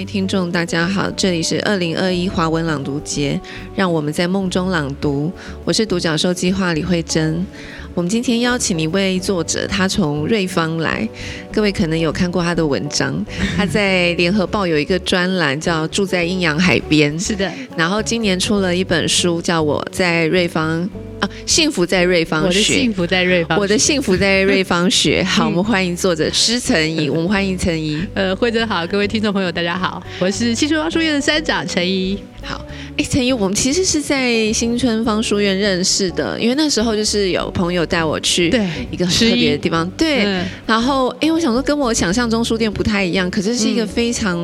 各位听众，大家好，这里是二零二一华文朗读节，让我们在梦中朗读。我是独角兽计划李慧珍。我们今天邀请一位作者，他从瑞芳来，各位可能有看过他的文章。他在联合报有一个专栏叫《住在阴阳海边》，是的。然后今年出了一本书，叫我在瑞芳。啊，幸福在瑞芳学，我的幸福在瑞芳，我的幸福在瑞芳学。好，我们欢迎作者施晨怡，我们欢迎陈怡。呃，慧珍好，各位听众朋友，大家好，我是汽车方书院的山长陈怡。陈怡，我们其实是在新春方书院认识的，因为那时候就是有朋友带我去对一个很特别的地方，对。然后，哎，我想说跟我想象中书店不太一样，可是是一个非常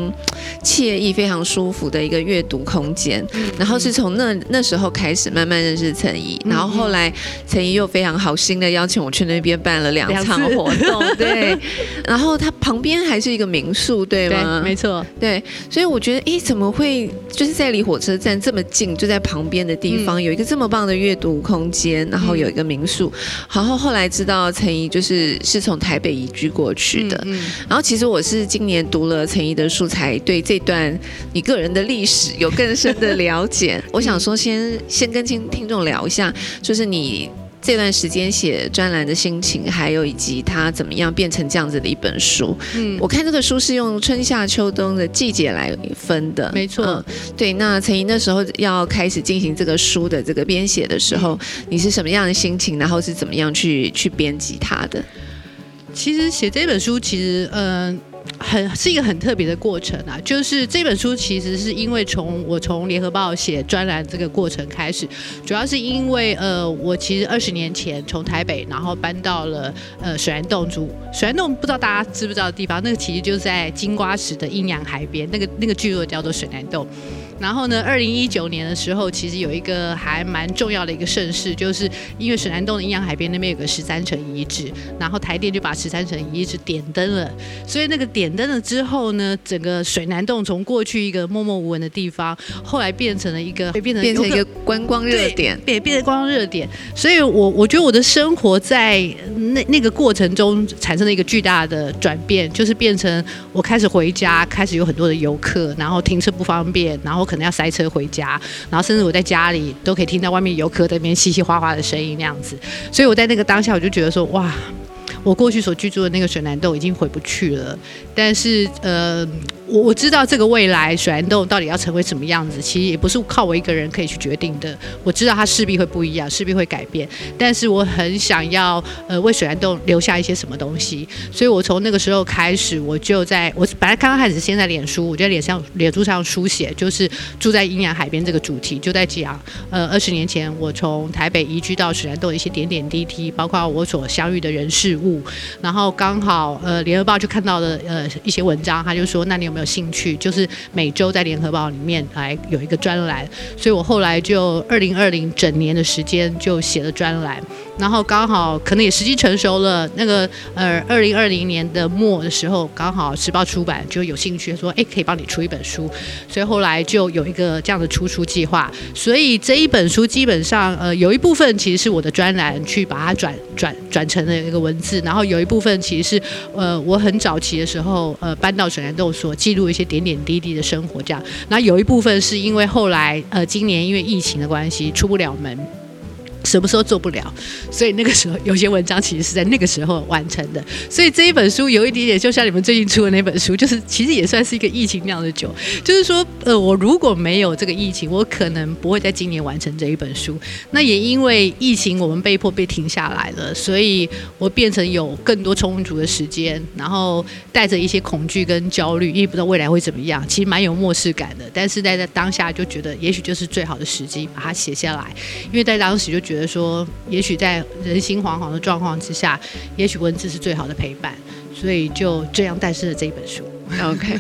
惬意、非常舒服的一个阅读空间。然后是从那那时候开始慢慢认识陈怡，然后。后来陈怡又非常好心的邀请我去那边办了两场活动，对。然后他旁边还是一个民宿，对吗？没错，对。所以我觉得，哎，怎么会就是在离火车站这么近，就在旁边的地方有一个这么棒的阅读空间，然后有一个民宿。然后后来知道陈怡就是是从台北移居过去的。嗯。然后其实我是今年读了陈怡的书，才对这段你个人的历史有更深的了解。我想说，先先跟听听众聊一下。就是你这段时间写专栏的心情，还有以及他怎么样变成这样子的一本书。嗯，我看这个书是用春夏秋冬的季节来分的，没错。对，那陈怡那时候要开始进行这个书的这个编写的时候，你是什么样的心情？然后是怎么样去去编辑它的？其实写这本书，其实嗯。很是一个很特别的过程啊，就是这本书其实是因为从我从联合报写专栏这个过程开始，主要是因为呃，我其实二十年前从台北然后搬到了呃水帘洞住，水帘洞不知道大家知不知道的地方，那个其实就在金瓜石的阴阳海边，那个那个聚落叫做水帘洞。然后呢，二零一九年的时候，其实有一个还蛮重要的一个盛事，就是因为水南洞的阴阳海边那边有个十三层遗址，然后台电就把十三层遗址点灯了。所以那个点灯了之后呢，整个水南洞从过去一个默默无闻的地方，后来变成了一个变成变成一个观光热点，变变成观光热点。所以我我觉得我的生活在那那个过程中产生了一个巨大的转变，就是变成我开始回家，开始有很多的游客，然后停车不方便，然后。可能要塞车回家，然后甚至我在家里都可以听到外面游客在那边嘻嘻哗哗的声音那样子，所以我在那个当下我就觉得说，哇，我过去所居住的那个水南洞已经回不去了，但是呃。我我知道这个未来水帘洞到底要成为什么样子，其实也不是靠我一个人可以去决定的。我知道它势必会不一样，势必会改变。但是我很想要呃为水帘洞留下一些什么东西，所以我从那个时候开始，我就在我本来刚刚开始先在脸书，我在脸上脸书上书写，就是住在阴阳海边这个主题，就在讲呃二十年前我从台北移居到水帘洞的一些点点滴滴，包括我所相遇的人事物。然后刚好呃联合报就看到了呃一些文章，他就说那你有。没有兴趣，就是每周在联合报里面来有一个专栏，所以我后来就二零二零整年的时间就写了专栏，然后刚好可能也时机成熟了，那个呃二零二零年的末的时候，刚好时报出版就有兴趣说，哎，可以帮你出一本书，所以后来就有一个这样的出书计划，所以这一本书基本上呃有一部分其实是我的专栏去把它转转转成了一个文字，然后有一部分其实是呃我很早期的时候呃搬到水南洞所。记录一些点点滴滴的生活，这样。那有一部分是因为后来，呃，今年因为疫情的关系，出不了门。什么时候做不了？所以那个时候有些文章其实是在那个时候完成的。所以这一本书有一点点，就像你们最近出的那本书，就是其实也算是一个疫情酿的酒。就是说，呃，我如果没有这个疫情，我可能不会在今年完成这一本书。那也因为疫情，我们被迫被停下来了，所以我变成有更多充足的时间，然后带着一些恐惧跟焦虑，因为不知道未来会怎么样，其实蛮有漠视感的。但是在在当下就觉得，也许就是最好的时机把它写下来，因为在当时就觉得。说，也许在人心惶惶的状况之下，也许文字是最好的陪伴，所以就这样诞生了这一本书。OK，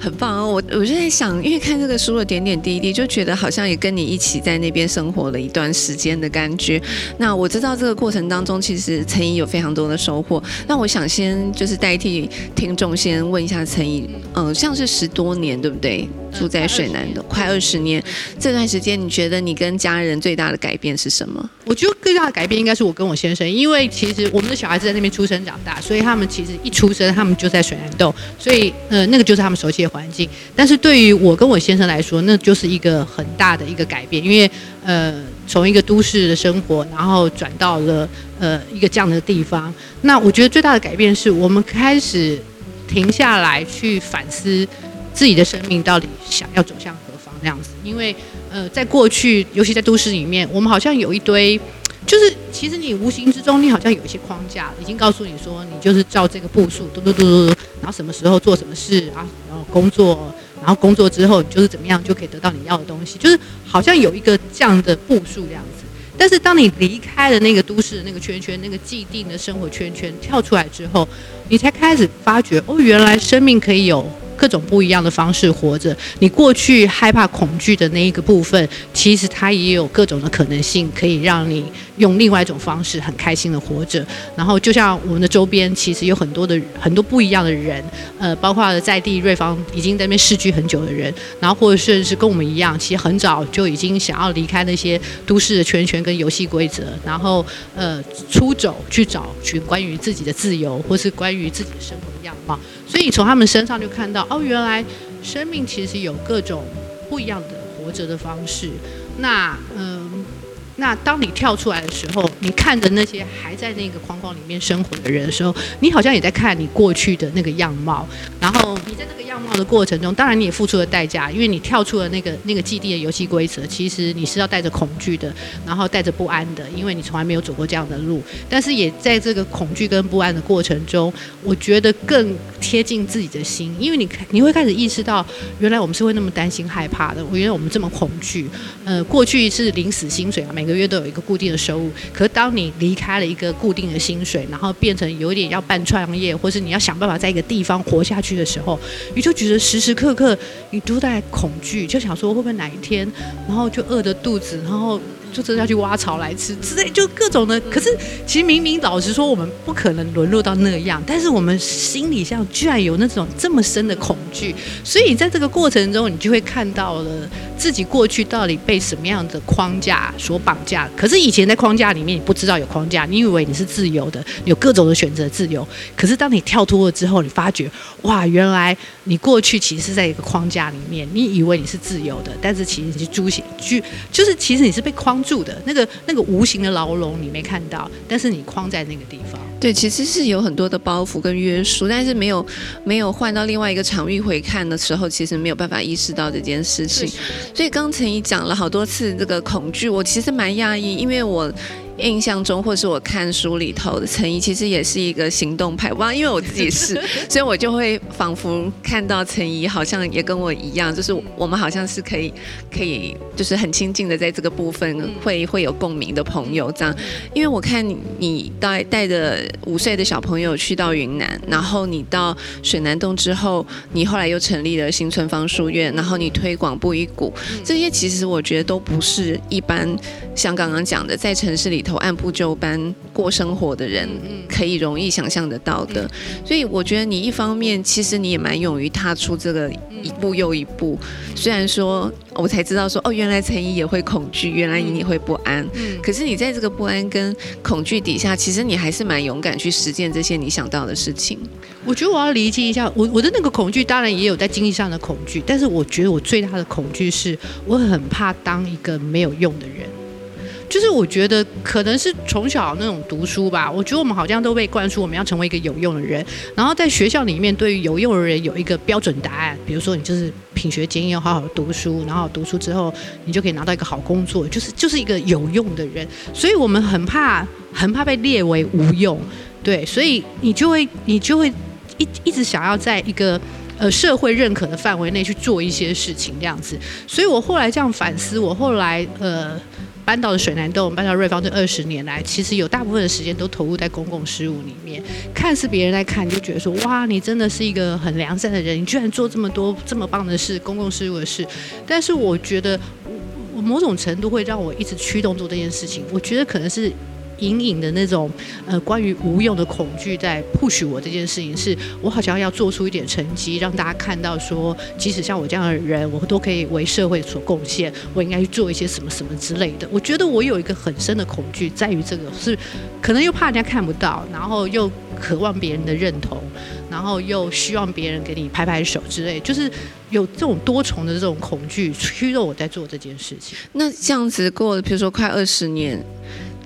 很棒哦！我我就在想，因为看这个书的点点滴滴，就觉得好像也跟你一起在那边生活了一段时间的感觉。那我知道这个过程当中，其实陈怡有非常多的收获。那我想先就是代替听众先问一下陈怡，嗯，像是十多年，对不对？住在水南洞，快二十年。这段时间，你觉得你跟家人最大的改变是什么？我觉得最大的改变应该是我跟我先生，因为其实我们的小孩子在那边出生长大，所以他们其实一出生，他们就在水南洞，所以呃，那个就是他们熟悉的环境。但是对于我跟我先生来说，那就是一个很大的一个改变，因为呃，从一个都市的生活，然后转到了呃一个这样的地方。那我觉得最大的改变是我们开始停下来去反思自己的生命到底想要走向何方这样子，因为。呃，在过去，尤其在都市里面，我们好像有一堆，就是其实你无形之中，你好像有一些框架，已经告诉你说，你就是照这个步数，嘟嘟嘟嘟，然后什么时候做什么事啊，然后工作，然后工作之后你就是怎么样就可以得到你要的东西，就是好像有一个这样的步数这样子。但是当你离开了那个都市的那个圈圈，那个既定的生活圈圈，跳出来之后，你才开始发觉，哦，原来生命可以有。各种不一样的方式活着，你过去害怕恐惧的那一个部分，其实它也有各种的可能性，可以让你用另外一种方式很开心的活着。然后就像我们的周边，其实有很多的很多不一样的人，呃，包括在地瑞芳已经在那边世居很久的人，然后或者甚至是跟我们一样，其实很早就已经想要离开那些都市的圈圈跟游戏规则，然后呃出走去找寻关于自己的自由，或是关于自己的生活样貌。所以从他们身上就看到，哦，原来生命其实有各种不一样的活着的方式。那，嗯。那当你跳出来的时候，你看着那些还在那个框框里面生活的人的时候，你好像也在看你过去的那个样貌。然后你在那个样貌的过程中，当然你也付出了代价，因为你跳出了那个那个基地的游戏规则。其实你是要带着恐惧的，然后带着不安的，因为你从来没有走过这样的路。但是也在这个恐惧跟不安的过程中，我觉得更贴近自己的心，因为你你会开始意识到，原来我们是会那么担心害怕的。我原来我们这么恐惧。呃，过去是领死薪水啊，每个月都有一个固定的收入，可是当你离开了一个固定的薪水，然后变成有点要办创业，或是你要想办法在一个地方活下去的时候，就觉得时时刻刻你都在恐惧，就想说会不会哪一天，然后就饿着肚子，然后。就真的要去挖草来吃之类，就各种的。可是其实明明老实说，我们不可能沦落到那样，但是我们心里上居然有那种这么深的恐惧。所以在这个过程中，你就会看到了自己过去到底被什么样的框架所绑架。可是以前在框架里面，你不知道有框架，你以为你是自由的，有各种的选择自由。可是当你跳脱了之后，你发觉哇，原来你过去其实是在一个框架里面，你以为你是自由的，但是其实你是猪血，就就是其实你是被框。住的那个那个无形的牢笼，你没看到，但是你框在那个地方。对，其实是有很多的包袱跟约束，但是没有没有换到另外一个场域回看的时候，其实没有办法意识到这件事情。所以刚才你讲了好多次这个恐惧，我其实蛮讶异，因为我。印象中，或是我看书里头的陈怡，其实也是一个行动派。哇，因为我自己是，所以我就会仿佛看到陈怡好像也跟我一样，就是我们好像是可以可以，就是很亲近的，在这个部分会会有共鸣的朋友这样。因为我看你带带着五岁的小朋友去到云南，然后你到水南洞之后，你后来又成立了新村方书院，然后你推广布依谷，这些其实我觉得都不是一般像刚刚讲的在城市里。头按部就班过生活的人，可以容易想象得到的。所以我觉得你一方面其实你也蛮勇于踏出这个一步又一步。虽然说我才知道说哦，原来陈怡也会恐惧，原来你也会不安。可是你在这个不安跟恐惧底下，其实你还是蛮勇敢去实践这些你想到的事情。我觉得我要理解一下，我我的那个恐惧当然也有在经济上的恐惧，但是我觉得我最大的恐惧是我很怕当一个没有用的人。就是我觉得可能是从小那种读书吧，我觉得我们好像都被灌输我们要成为一个有用的人，然后在学校里面对于有用的人有一个标准答案，比如说你就是品学兼优，好好读书，然后读书之后你就可以拿到一个好工作，就是就是一个有用的人，所以我们很怕很怕被列为无用，对，所以你就会你就会一一直想要在一个呃社会认可的范围内去做一些事情这样子，所以我后来这样反思，我后来呃。搬到了水南洞，搬到瑞芳这二十年来，其实有大部分的时间都投入在公共事务里面。看似别人在看，就觉得说，哇，你真的是一个很良善的人，你居然做这么多这么棒的事，公共事务的事。但是我觉得，我某种程度会让我一直驱动做这件事情。我觉得可能是隐隐的那种呃关于无用的恐惧在 push 我这件事情，是我好像要做出一点成绩，让大家看到说，即使像我这样的人，我都可以为社会所贡献，我应该去做一些什么什么之类的。我觉得我有一个很深的恐惧在于这个，是可能又怕人家看不到，然后又渴望别人的认同，然后又希望别人给你拍拍手之类，就是有这种多重的这种恐惧驱动我在做这件事情。那这样子过了，比如说快二十年。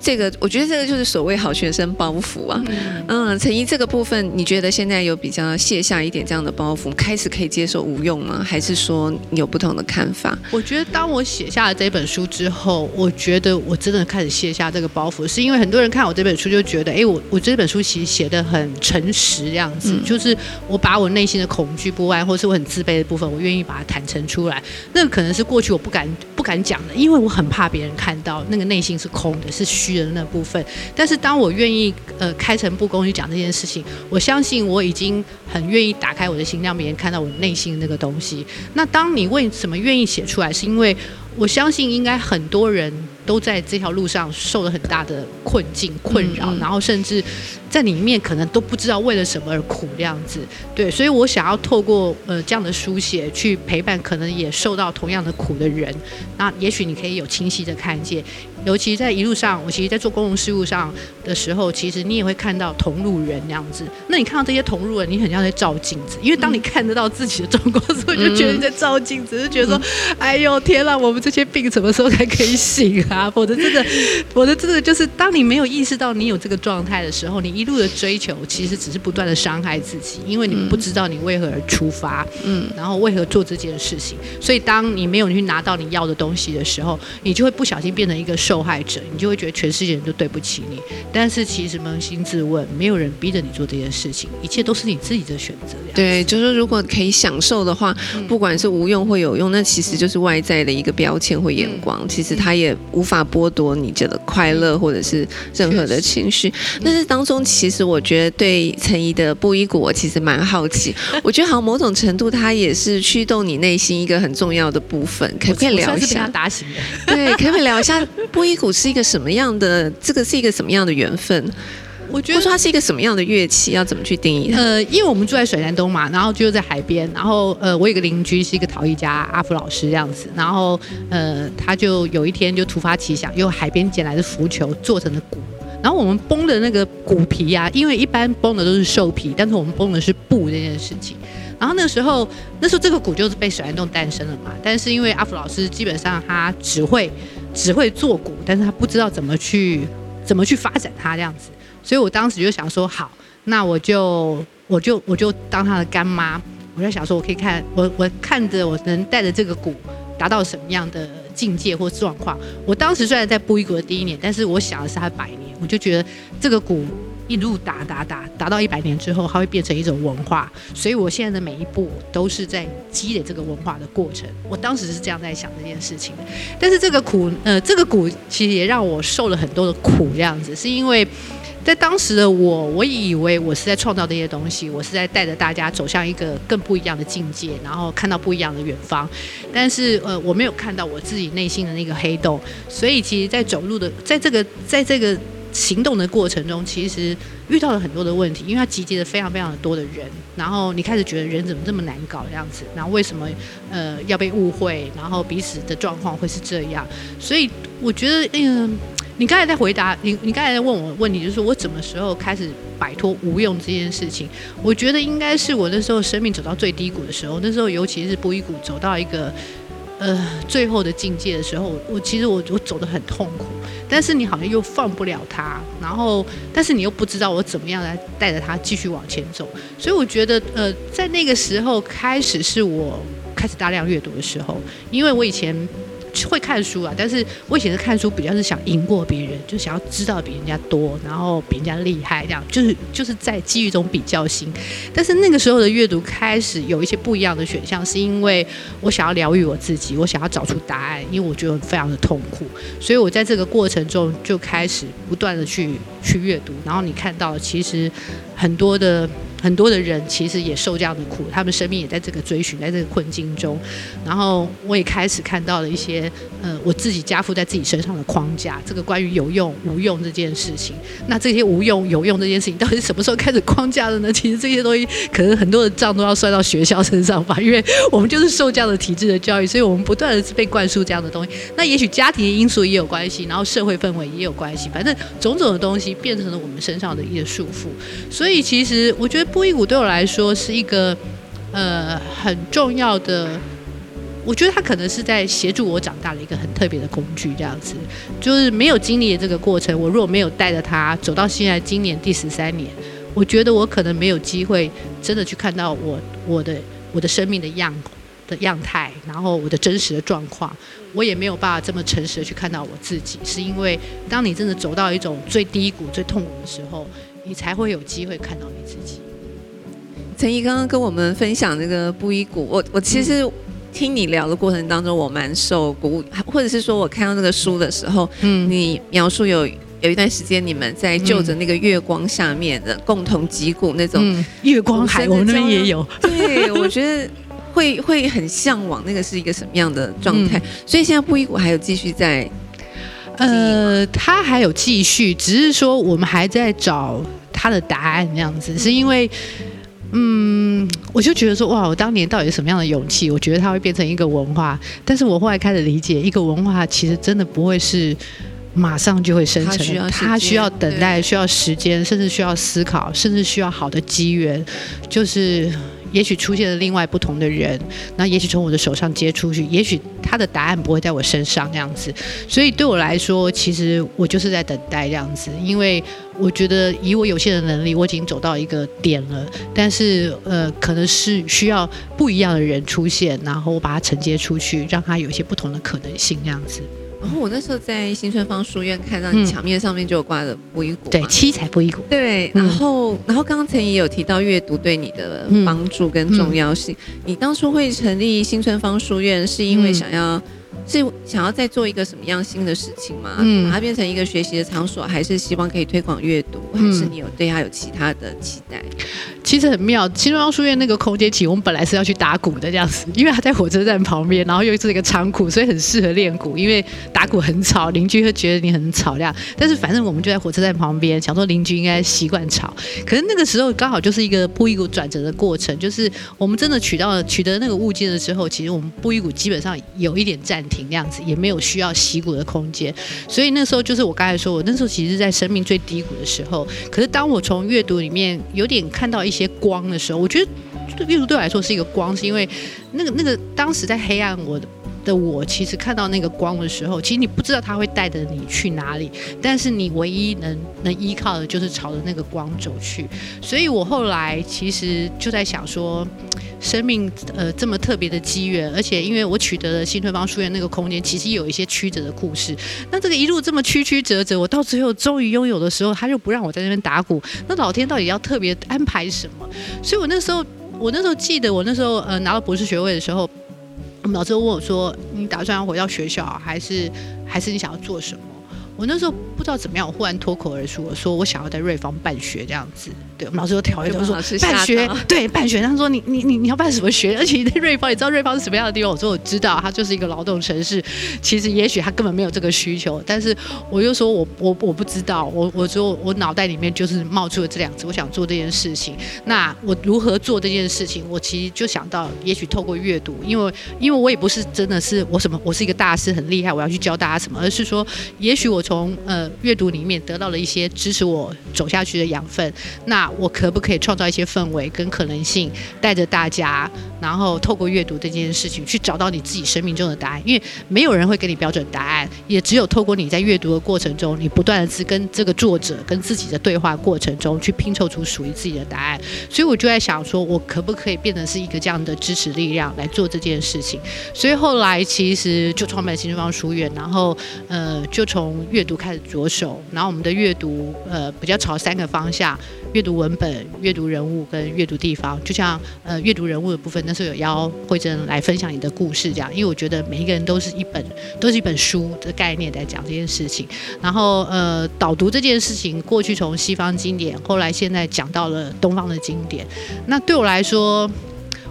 这个我觉得这个就是所谓好学生包袱啊，嗯，陈怡这个部分，你觉得现在有比较卸下一点这样的包袱，开始可以接受无用吗？还是说有不同的看法？我觉得当我写下了这本书之后，我觉得我真的开始卸下这个包袱，是因为很多人看我这本书就觉得，哎，我我这本书其实写的很诚实，这样子，就是我把我内心的恐惧不安，或是我很自卑的部分，我愿意把它坦诚出来。那个可能是过去我不敢不敢讲的，因为我很怕别人看到那个内心是空的，是虚。的那部分，但是当我愿意呃开诚布公去讲这件事情，我相信我已经很愿意打开我的心，让别人看到我内心的那个东西。那当你为什么愿意写出来，是因为我相信应该很多人都在这条路上受了很大的困境困扰，然后甚至在里面可能都不知道为了什么而苦这样子。对，所以我想要透过呃这样的书写去陪伴可能也受到同样的苦的人，那也许你可以有清晰的看见。尤其在一路上，我其实，在做公共事务上的时候，其实你也会看到同路人那样子。那你看到这些同路人，你很像在照镜子，因为当你看得到自己的状况时候，就觉得你在照镜子，就觉得说：“哎呦天呐，我们这些病什么时候才可以醒啊？”否则真的，否则真的就是，当你没有意识到你有这个状态的时候，你一路的追求，其实只是不断的伤害自己，因为你不知道你为何而出发，嗯，然后为何做这件事情。所以，当你没有去拿到你要的东西的时候，你就会不小心变成一个。受害者，你就会觉得全世界人都对不起你。但是其实扪心自问，没有人逼着你做这件事情，一切都是你自己的选择。对，就是如果可以享受的话，不管是无用或有用，那其实就是外在的一个标签或眼光，其实它也无法剥夺你觉得快乐或者是任何的情绪。但是当中，其实我觉得对陈怡的布衣谷，我其实蛮好奇。我觉得好像某种程度，它也是驱动你内心一个很重要的部分。可不可以聊一下？打醒的。对，可不可以聊一下？布依鼓是一个什么样的？这个是一个什么样的缘分？我觉得说它是一个什么样的乐器？要怎么去定义？呃，因为我们住在水南东嘛，然后就在海边，然后呃，我有个邻居是一个陶艺家阿福老师这样子，然后呃，他就有一天就突发奇想，用海边捡来的浮球做成的鼓，然后我们绷的那个鼓皮啊，因为一般绷的都是兽皮，但是我们绷的是布这件事情。然后那个时候，那时候这个鼓就是被水帘洞诞生了嘛。但是因为阿福老师基本上他只会只会做股，但是他不知道怎么去怎么去发展他这样子。所以我当时就想说，好，那我就我就我就当他的干妈。我在想说，我可以看我 我看着我能带着这个股达到什么样的境界或状况。我当时虽然在布依鼓的第一年，但是我想的是他百年，我就觉得这个股。一路打打打打到一百年之后，它会变成一种文化。所以我现在的每一步都是在积累这个文化的过程。我当时是这样在想这件事情的。但是这个苦，呃，这个苦其实也让我受了很多的苦，这样子是因为在当时的我，我以为我是在创造这些东西，我是在带着大家走向一个更不一样的境界，然后看到不一样的远方。但是呃，我没有看到我自己内心的那个黑洞。所以其实，在走路的，在这个，在这个。行动的过程中，其实遇到了很多的问题，因为它集结了非常非常的多的人，然后你开始觉得人怎么这么难搞这样子，然后为什么呃要被误会，然后彼此的状况会是这样，所以我觉得嗯你刚才在回答你，你刚才在问我问题，就是我什么时候开始摆脱无用这件事情？我觉得应该是我那时候生命走到最低谷的时候，那时候尤其是波一谷走到一个。呃，最后的境界的时候，我其实我我走得很痛苦，但是你好像又放不了他，然后但是你又不知道我怎么样来带着他继续往前走，所以我觉得呃，在那个时候开始是我开始大量阅读的时候，因为我以前。会看书啊，但是我以前是看书，比较是想赢过别人，就想要知道比人家多，然后比人家厉害，这样就是就是在基于一种比较心。但是那个时候的阅读开始有一些不一样的选项，是因为我想要疗愈我自己，我想要找出答案，因为我觉得非常的痛苦，所以我在这个过程中就开始不断的去去阅读。然后你看到，其实很多的。很多的人其实也受这样的苦，他们生命也在这个追寻，在这个困境中。然后我也开始看到了一些，呃，我自己加附在自己身上的框架。这个关于有用无用这件事情，那这些无用有用这件事情，到底什么时候开始框架的呢？其实这些东西可能很多的账都要算到学校身上吧，因为我们就是受这样的体制的教育，所以我们不断的被灌输这样的东西。那也许家庭的因素也有关系，然后社会氛围也有关系，反正种种的东西变成了我们身上的一个束缚。所以其实我觉得。布依谷对我来说是一个呃很重要的，我觉得他可能是在协助我长大的一个很特别的工具。这样子，就是没有经历这个过程，我如果没有带着他走到现在今年第十三年，我觉得我可能没有机会真的去看到我我的我的生命的样的样态，然后我的真实的状况，我也没有办法这么诚实的去看到我自己。是因为当你真的走到一种最低谷、最痛苦的时候，你才会有机会看到你自己。陈怡刚刚跟我们分享那个布衣谷，我我其实听你聊的过程当中，我蛮受鼓舞，或者是说我看到那个书的时候，嗯，你描述有有一段时间你们在就着那个月光下面的共同击鼓那种月光海，我们那边也有，对我觉得会 会很向往那个是一个什么样的状态，所以现在布衣谷还有继续在，呃，他还有继续，只是说我们还在找他的答案，这样子，是因为。嗯，我就觉得说，哇，我当年到底是什么样的勇气？我觉得它会变成一个文化，但是我后来开始理解，一个文化其实真的不会是马上就会生成，它需要等待，需要时间，甚至需要思考，甚至需要好的机缘，就是。也许出现了另外不同的人，那也许从我的手上接出去，也许他的答案不会在我身上这样子，所以对我来说，其实我就是在等待这样子，因为我觉得以我有限的能力，我已经走到一个点了，但是呃，可能是需要不一样的人出现，然后我把它承接出去，让他有一些不同的可能性这样子。然后我那时候在新春方书院看到你墙面上面就有挂着布衣谷，对，七彩布衣谷。对，然后然后刚才也有提到阅读对你的帮助跟重要性。你当初会成立新春方书院，是因为想要。是想要再做一个什么样新的事情吗？嗯，把它变成一个学习的场所，还是希望可以推广阅读？还是你有对它有其他的期待？其实很妙，新中央书院那个空间，其实我们本来是要去打鼓的这样子，因为它在火车站旁边，然后又是一个仓库，所以很适合练鼓。因为打鼓很吵，邻居会觉得你很吵亮。但是反正我们就在火车站旁边，想说邻居应该习惯吵。可是那个时候刚好就是一个布衣鼓转折的过程，就是我们真的取到了取得那个物件的时候，其实我们布衣鼓基本上有一点暂停。那样子也没有需要洗骨的空间，所以那时候就是我刚才说，我那时候其实在生命最低谷的时候。可是当我从阅读里面有点看到一些光的时候，我觉得阅读对我来说是一个光，是因为那个那个当时在黑暗我的。我其实看到那个光的时候，其实你不知道他会带着你去哪里，但是你唯一能能依靠的就是朝着那个光走去。所以我后来其实就在想说，生命呃这么特别的机缘，而且因为我取得了新春方书院那个空间，其实有一些曲折的故事。那这个一路这么曲曲折折，我到最后终于拥有的时候，他就不让我在那边打鼓，那老天到底要特别安排什么？所以我那时候，我那时候记得，我那时候呃拿到博士学位的时候。我们老师问我说：“你打算要回到学校，还是还是你想要做什么？”我那时候不知道怎么样，我忽然脱口而出，我说：“我想要在瑞芳办学这样子。”对，我们老师又调一调说：“办学，对，办学。”他说：“你你你你要办什么学？而且你在瑞芳，你知道瑞芳是什么样的地方？”我说：“我知道，它就是一个劳动城市。其实也许他根本没有这个需求，但是我又说我我我不知道。我我说我脑袋里面就是冒出了这两字，我想做这件事情。那我如何做这件事情？我其实就想到，也许透过阅读，因为因为我也不是真的是我什么，我是一个大师，很厉害，我要去教大家什么，而是说，也许我从呃阅读里面得到了一些支持我走下去的养分。那我可不可以创造一些氛围跟可能性，带着大家，然后透过阅读这件事情，去找到你自己生命中的答案。因为没有人会给你标准答案，也只有透过你在阅读的过程中，你不断的是跟这个作者跟自己的对话过程中，去拼凑出属于自己的答案。所以我就在想，说我可不可以变成是一个这样的支持力量来做这件事情？所以后来其实就创办新东方书院，然后呃，就从阅读开始着手，然后我们的阅读呃比较朝三个方向：阅读。文本、阅读人物跟阅读地方。就像呃阅读人物的部分，那时候有邀慧珍来分享你的故事，这样，因为我觉得每一个人都是一本都是一本书的概念在讲这件事情。然后呃导读这件事情，过去从西方经典，后来现在讲到了东方的经典。那对我来说，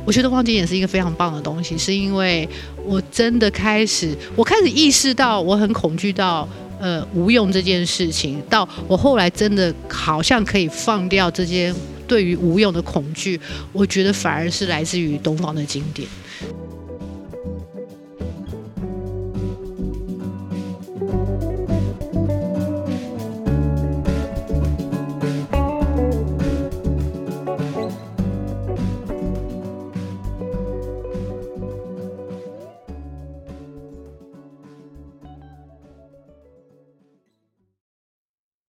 我觉得东方经典是一个非常棒的东西，是因为我真的开始，我开始意识到我很恐惧到。呃，无用这件事情，到我后来真的好像可以放掉这些对于无用的恐惧，我觉得反而是来自于东方的经典。